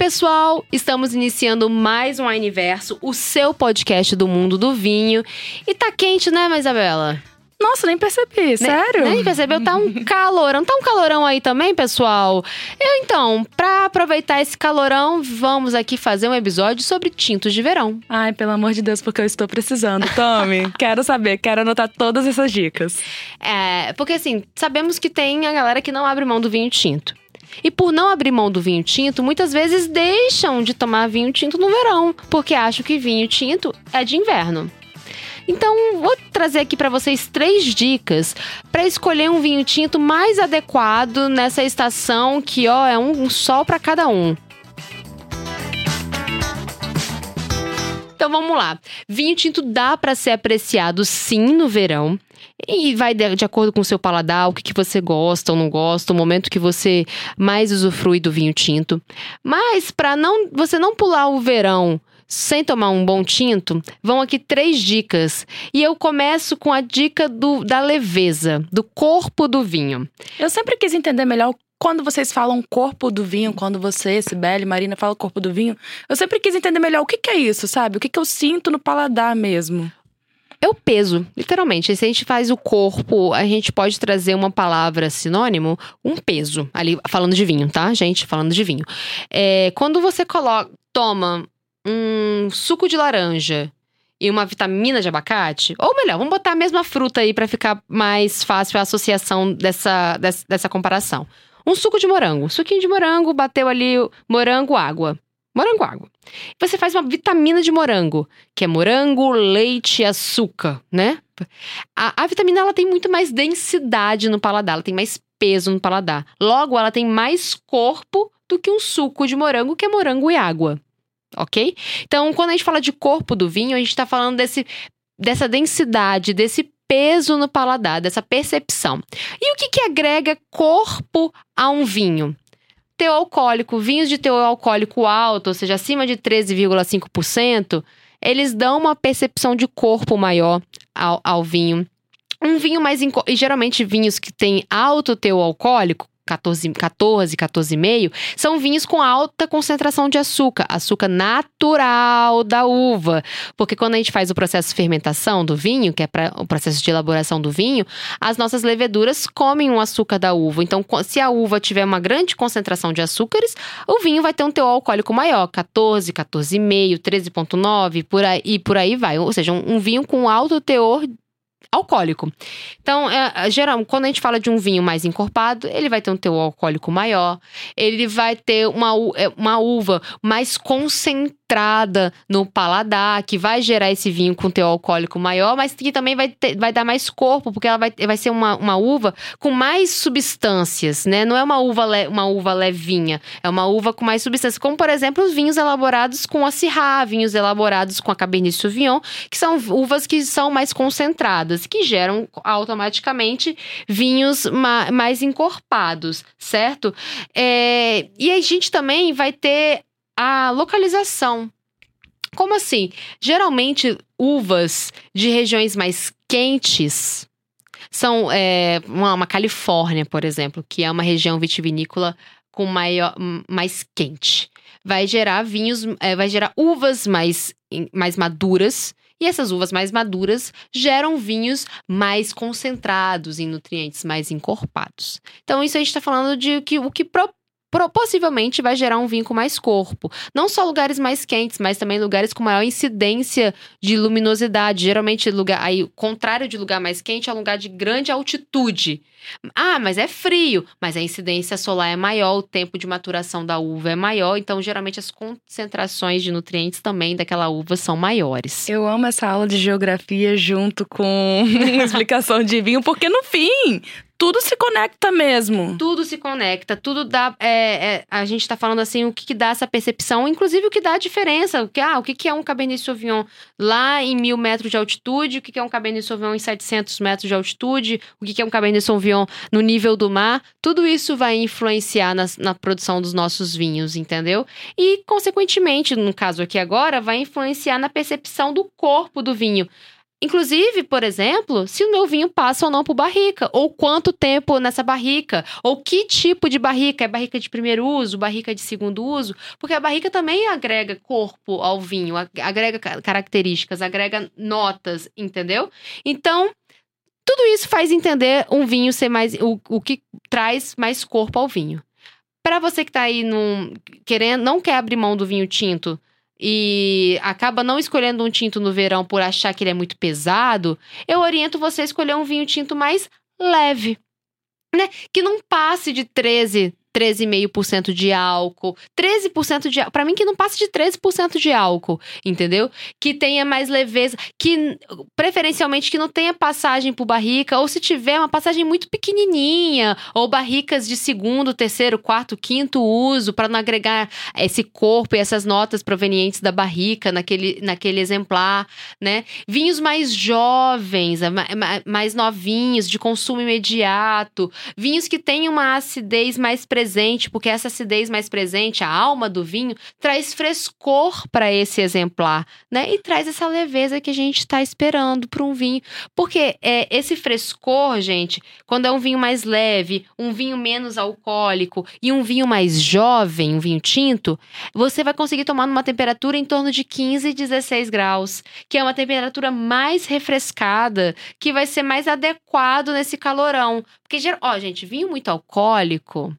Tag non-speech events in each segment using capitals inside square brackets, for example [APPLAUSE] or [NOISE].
pessoal! Estamos iniciando mais um Universo, o seu podcast do mundo do vinho. E tá quente, né, Isabela? Nossa, nem percebi, sério? Nem, nem percebeu? Tá um [LAUGHS] calorão. Tá um calorão aí também, pessoal? Eu, então, pra aproveitar esse calorão, vamos aqui fazer um episódio sobre tintos de verão. Ai, pelo amor de Deus, porque eu estou precisando. Tome, [LAUGHS] quero saber, quero anotar todas essas dicas. É, porque assim, sabemos que tem a galera que não abre mão do vinho tinto. E por não abrir mão do vinho tinto, muitas vezes deixam de tomar vinho tinto no verão, porque acham que vinho tinto é de inverno. Então, vou trazer aqui para vocês três dicas para escolher um vinho tinto mais adequado nessa estação que, ó, é um, um sol para cada um. Então vamos lá. Vinho tinto dá para ser apreciado sim no verão. E vai de, de, acordo com o seu paladar, o que, que você gosta ou não gosta, o momento que você mais usufrui do vinho tinto. Mas para não você não pular o verão sem tomar um bom tinto, vão aqui três dicas. E eu começo com a dica do, da leveza, do corpo do vinho. Eu sempre quis entender melhor quando vocês falam corpo do vinho, quando você, Sibeli, Marina, fala corpo do vinho, eu sempre quis entender melhor o que, que é isso, sabe? O que, que eu sinto no paladar mesmo. É o peso, literalmente. Se a gente faz o corpo, a gente pode trazer uma palavra sinônimo, um peso. Ali, falando de vinho, tá, gente? Falando de vinho. É, quando você coloca, toma um suco de laranja e uma vitamina de abacate, ou melhor, vamos botar a mesma fruta aí para ficar mais fácil a associação dessa, dessa, dessa, comparação. Um suco de morango. Suquinho de morango, bateu ali morango, água. Morango, água. Você faz uma vitamina de morango, que é morango, leite e açúcar, né? A, a vitamina ela tem muito mais densidade no paladar, ela tem mais peso no paladar. Logo, ela tem mais corpo do que um suco de morango, que é morango e água ok? Então, quando a gente fala de corpo do vinho, a gente está falando desse, dessa densidade, desse peso no paladar, dessa percepção. E o que, que agrega corpo a um vinho? Teor alcoólico, vinhos de teor alcoólico alto, ou seja, acima de 13,5%, eles dão uma percepção de corpo maior ao, ao vinho. Um vinho mais. E geralmente vinhos que têm alto teor alcoólico, 14, 14, 14,5, são vinhos com alta concentração de açúcar, açúcar natural da uva. Porque quando a gente faz o processo de fermentação do vinho, que é pra, o processo de elaboração do vinho, as nossas leveduras comem o açúcar da uva. Então, se a uva tiver uma grande concentração de açúcares, o vinho vai ter um teor alcoólico maior, 14, 14,5, 13,9, por aí, por aí vai. Ou seja, um, um vinho com alto teor alcoólico. Então, é, é, geral, quando a gente fala de um vinho mais encorpado, ele vai ter um teor alcoólico maior, ele vai ter uma, é, uma uva mais concentrada no paladar, que vai gerar esse vinho com teor alcoólico maior, mas que também vai, ter, vai dar mais corpo, porque ela vai, vai ser uma, uma uva com mais substâncias, né? Não é uma uva, le, uma uva levinha, é uma uva com mais substâncias, como por exemplo os vinhos elaborados com a vinhos elaborados com a Cabernet Sauvignon, que são uvas que são mais concentradas que geram automaticamente vinhos ma mais encorpados, certo? É, e a gente também vai ter a localização. Como assim? Geralmente, uvas de regiões mais quentes são é, uma, uma, Califórnia, por exemplo, que é uma região vitivinícola com maior, mais quente. Vai gerar vinhos, é, vai gerar uvas mais, mais maduras e essas uvas mais maduras geram vinhos mais concentrados em nutrientes, mais encorpados. Então, isso a gente está falando de que, o que possivelmente vai gerar um vinho com mais corpo. Não só lugares mais quentes, mas também lugares com maior incidência de luminosidade. Geralmente, lugar, aí, contrário de lugar mais quente é um lugar de grande altitude. Ah, mas é frio, mas a incidência solar é maior, o tempo de maturação da uva é maior, então geralmente as concentrações de nutrientes também daquela uva são maiores. Eu amo essa aula de geografia junto com [LAUGHS] explicação de vinho, porque no fim, tudo se conecta mesmo. Tudo se conecta, tudo dá. É, é, a gente tá falando assim, o que, que, dá essa percepção, inclusive o que dá a diferença. O que, ah, o que, que é um Cabernet Sauvignon lá em mil metros de altitude, o que, que é um Cabernet Sauvignon em 700 metros de altitude, o que, que é um Cabernet Sauvignon no nível do mar. Tudo isso vai influenciar na, na produção dos nossos vinhos, entendeu? E, consequentemente, no caso aqui agora, vai influenciar na percepção do corpo do vinho. Inclusive, por exemplo, se o meu vinho passa ou não por barrica, ou quanto tempo nessa barrica, ou que tipo de barrica, é barrica de primeiro uso, barrica de segundo uso, porque a barrica também agrega corpo ao vinho, agrega características, agrega notas, entendeu? Então, tudo isso faz entender um vinho ser mais o, o que traz mais corpo ao vinho. Para você que tá aí num, querendo, não quer abrir mão do vinho tinto, e acaba não escolhendo um tinto no verão por achar que ele é muito pesado, eu oriento você a escolher um vinho tinto mais leve, né? Que não passe de 13, 13,5% de álcool, 13% de álcool. Pra mim, que não passe de 13% de álcool, entendeu? Que tenha mais leveza, que preferencialmente que não tenha passagem por barrica, ou se tiver uma passagem muito pequenininha, ou barricas de segundo, terceiro, quarto, quinto uso, para não agregar esse corpo e essas notas provenientes da barrica naquele, naquele exemplar, né? Vinhos mais jovens, mais novinhos, de consumo imediato, vinhos que tenham uma acidez mais presente presente, porque essa acidez mais presente, a alma do vinho, traz frescor para esse exemplar, né? E traz essa leveza que a gente está esperando para um vinho. Porque é, esse frescor, gente, quando é um vinho mais leve, um vinho menos alcoólico e um vinho mais jovem, um vinho tinto, você vai conseguir tomar numa temperatura em torno de 15, 16 graus, que é uma temperatura mais refrescada, que vai ser mais adequado nesse calorão. Porque, ó, gente, vinho muito alcoólico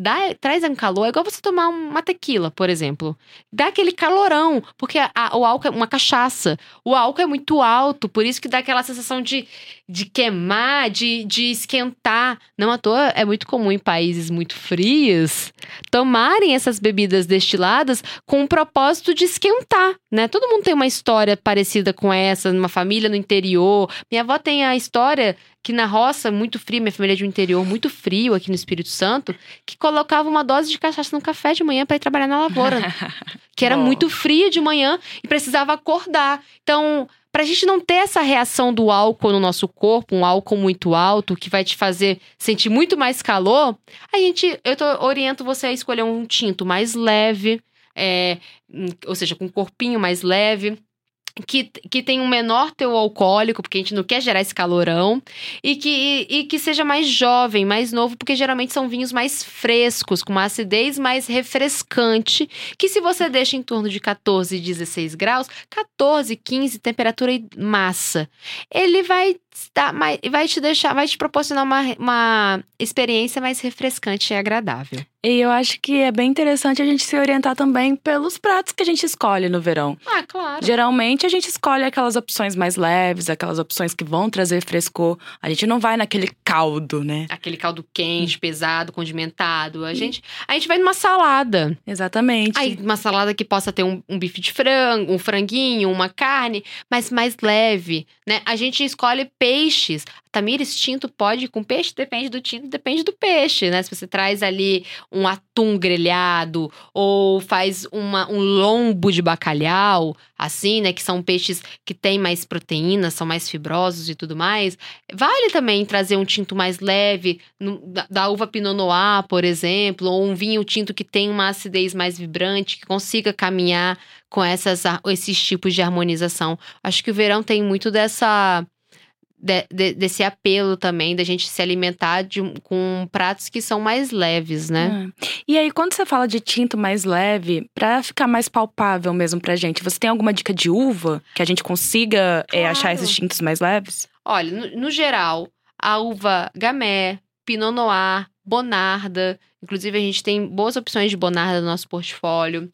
dá, traz um calor, é igual você tomar uma tequila, por exemplo. Dá aquele calorão, porque a, o álcool é uma cachaça. O álcool é muito alto, por isso que dá aquela sensação de, de queimar, de, de esquentar. Não à toa é muito comum em países muito frios tomarem essas bebidas destiladas com o propósito de esquentar, né? Todo mundo tem uma história parecida com essa, numa família no interior. Minha avó tem a história que na roça, muito frio, minha família é de um interior muito frio aqui no Espírito Santo, que colocava uma dose de cachaça no café de manhã para ir trabalhar na lavoura. [LAUGHS] que era muito fria de manhã e precisava acordar. Então, para a gente não ter essa reação do álcool no nosso corpo, um álcool muito alto que vai te fazer sentir muito mais calor, a gente, eu tô, oriento você a escolher um tinto mais leve, é, ou seja, com um corpinho mais leve que, que tem um menor teu alcoólico, porque a gente não quer gerar esse calorão, e que, e, e, que seja mais jovem, mais novo, porque geralmente são vinhos mais frescos, com uma acidez mais refrescante, que se você deixa em torno de 14, 16 graus, 14, 15, temperatura massa, ele vai estar mais, vai te deixar, vai te proporcionar uma, uma experiência mais refrescante e agradável. E eu acho que é bem interessante a gente se orientar também pelos pratos que a gente escolhe no verão. Ah, claro. Geralmente a gente escolhe aquelas opções mais leves, aquelas opções que vão trazer frescor. A gente não vai naquele caldo, né? Aquele caldo quente, hum. pesado, condimentado. A gente, a gente vai numa salada. Exatamente. Aí, uma salada que possa ter um, um bife de frango, um franguinho, uma carne, mas mais leve, né? A gente escolhe peixes. Tamires, tinto pode com peixe? Depende do tinto, depende do peixe, né? Se você traz ali um atum grelhado ou faz uma, um lombo de bacalhau, assim, né? Que são peixes que têm mais proteína, são mais fibrosos e tudo mais. Vale também trazer um tinto mais leve, no, da, da, uva Pinot Noir, por exemplo, ou um vinho tinto que tem uma acidez mais vibrante, que consiga caminhar com essas, esses tipos de harmonização. Acho que o verão tem muito dessa de, de, desse apelo também da gente se alimentar de, com pratos que são mais leves, né? É. E aí, quando você fala de tinto mais leve, para ficar mais palpável mesmo pra gente, você tem alguma dica de uva que a gente consiga claro. é, achar esses tintos mais leves? Olha, no, no geral, a uva gamé, pinot noir, bonarda, inclusive a gente tem boas opções de bonarda no nosso portfólio.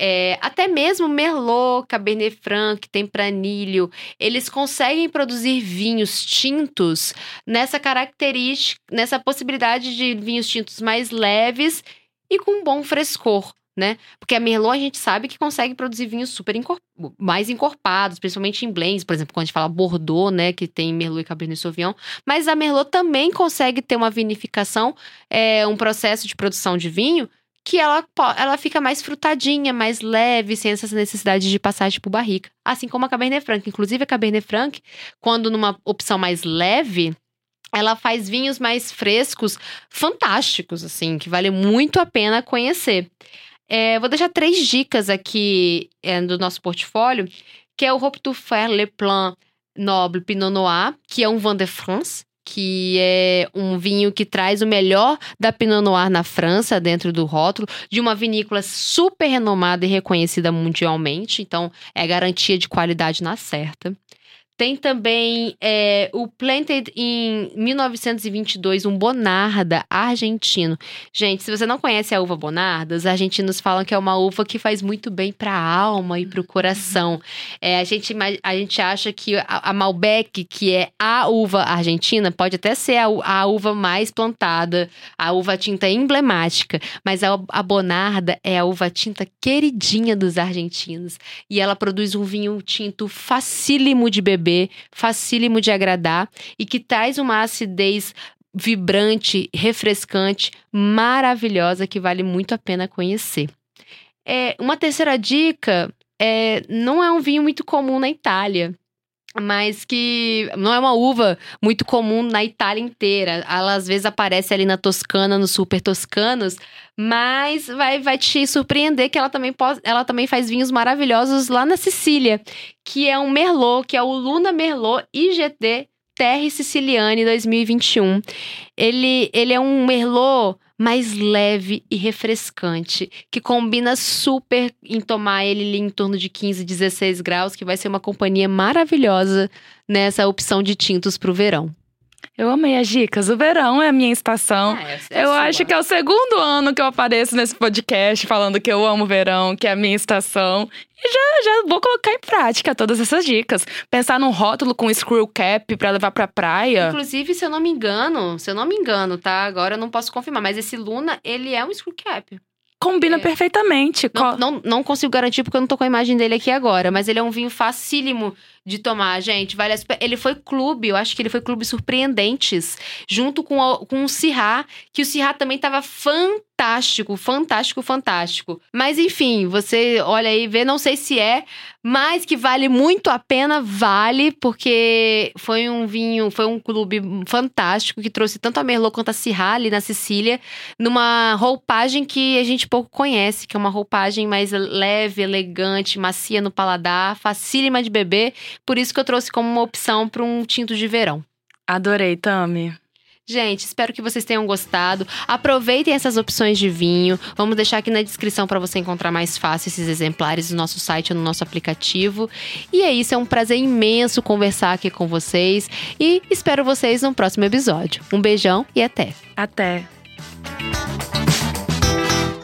É, até mesmo Merlot, Cabernet Franc, Tempranillo, eles conseguem produzir vinhos tintos nessa característica, nessa possibilidade de vinhos tintos mais leves e com bom frescor. Né? Porque a Merlot a gente sabe que consegue produzir vinhos super encorp mais encorpados, principalmente em blends, por exemplo, quando a gente fala Bordeaux, né, que tem Merlot e Cabernet Sauvignon, mas a Merlot também consegue ter uma vinificação, é, um processo de produção de vinho que ela, ela fica mais frutadinha, mais leve, sem essa necessidade de passagem por barrica. Assim como a Cabernet Franc. Inclusive, a Cabernet Franc, quando numa opção mais leve, ela faz vinhos mais frescos, fantásticos, assim, que vale muito a pena conhecer. É, vou deixar três dicas aqui é, do nosso portfólio, que é o Hope to Faire Le Plan Noble Pinot Noir, que é um Vin de France, que é um vinho que traz o melhor da Pinot Noir na França, dentro do rótulo, de uma vinícola super renomada e reconhecida mundialmente. Então, é garantia de qualidade na certa. Tem também é, o Planted em 1922, um Bonarda argentino. Gente, se você não conhece a uva Bonarda, os argentinos falam que é uma uva que faz muito bem para a alma e para o coração. É, a, gente, a gente acha que a, Malbec, que é a uva argentina, pode até ser a, a uva mais plantada, a uva tinta emblemática, mas a, a Bonarda é a uva tinta queridinha dos argentinos. E ela produz um vinho tinto facílimo de beber beber, facílimo de agradar e que traz uma acidez vibrante, refrescante, maravilhosa que vale muito a pena conhecer. É, uma terceira dica é, não é um vinho muito comum na Itália mas que não é uma uva muito comum na Itália inteira. Ela às vezes aparece ali na Toscana, nos super toscanos, mas vai, vai te surpreender que ela também, pode, ela também faz vinhos maravilhosos lá na Sicília, que é um Merlot, que é o Luna Merlot IGT Terre Siciliane 2021. Ele, ele é um Merlot mais leve e refrescante, que combina super em tomar ele ali em torno de 15, 16 graus, que vai ser uma companhia maravilhosa nessa opção de tintos para o verão. Eu amei as dicas. O verão é a minha estação. É, é eu acho que é o segundo ano que eu apareço nesse podcast falando que eu amo o verão, que é a minha estação. E já, já vou colocar em prática todas essas dicas. Pensar num rótulo com screw cap para levar pra praia. Inclusive, se eu não me engano, se eu não me engano, tá? Agora eu não posso confirmar, mas esse Luna, ele é um screw cap. Combina é. perfeitamente. Não, não, não, consigo garantir porque eu não tô com a imagem dele aqui agora, mas ele é um vinho facílimo de tomar, gente. Vale Ele foi clube, eu acho que ele foi clube surpreendentes, junto com, o, com o Cirrá, que o Cirrá também tava fantástico, fantástico, fantástico. Mas enfim, você olha aí, vê, não sei se é, mas que vale muito a pena, vale, porque foi um vinho, foi um clube fantástico que trouxe tanto a Merlot quanto a Cirrá ali na Sicília, numa roupagem que a gente pouco conhece, que é uma roupagem mais leve, elegante, macia no paladar, facílima de beber por isso que eu trouxe como uma opção para um tinto de verão. Adorei, Tami. Gente, espero que vocês tenham gostado. Aproveitem essas opções de vinho. Vamos deixar aqui na descrição para você encontrar mais fácil esses exemplares no nosso site ou no nosso aplicativo. E é isso, é um prazer imenso conversar aqui com vocês e espero vocês no próximo episódio. Um beijão e até. Até.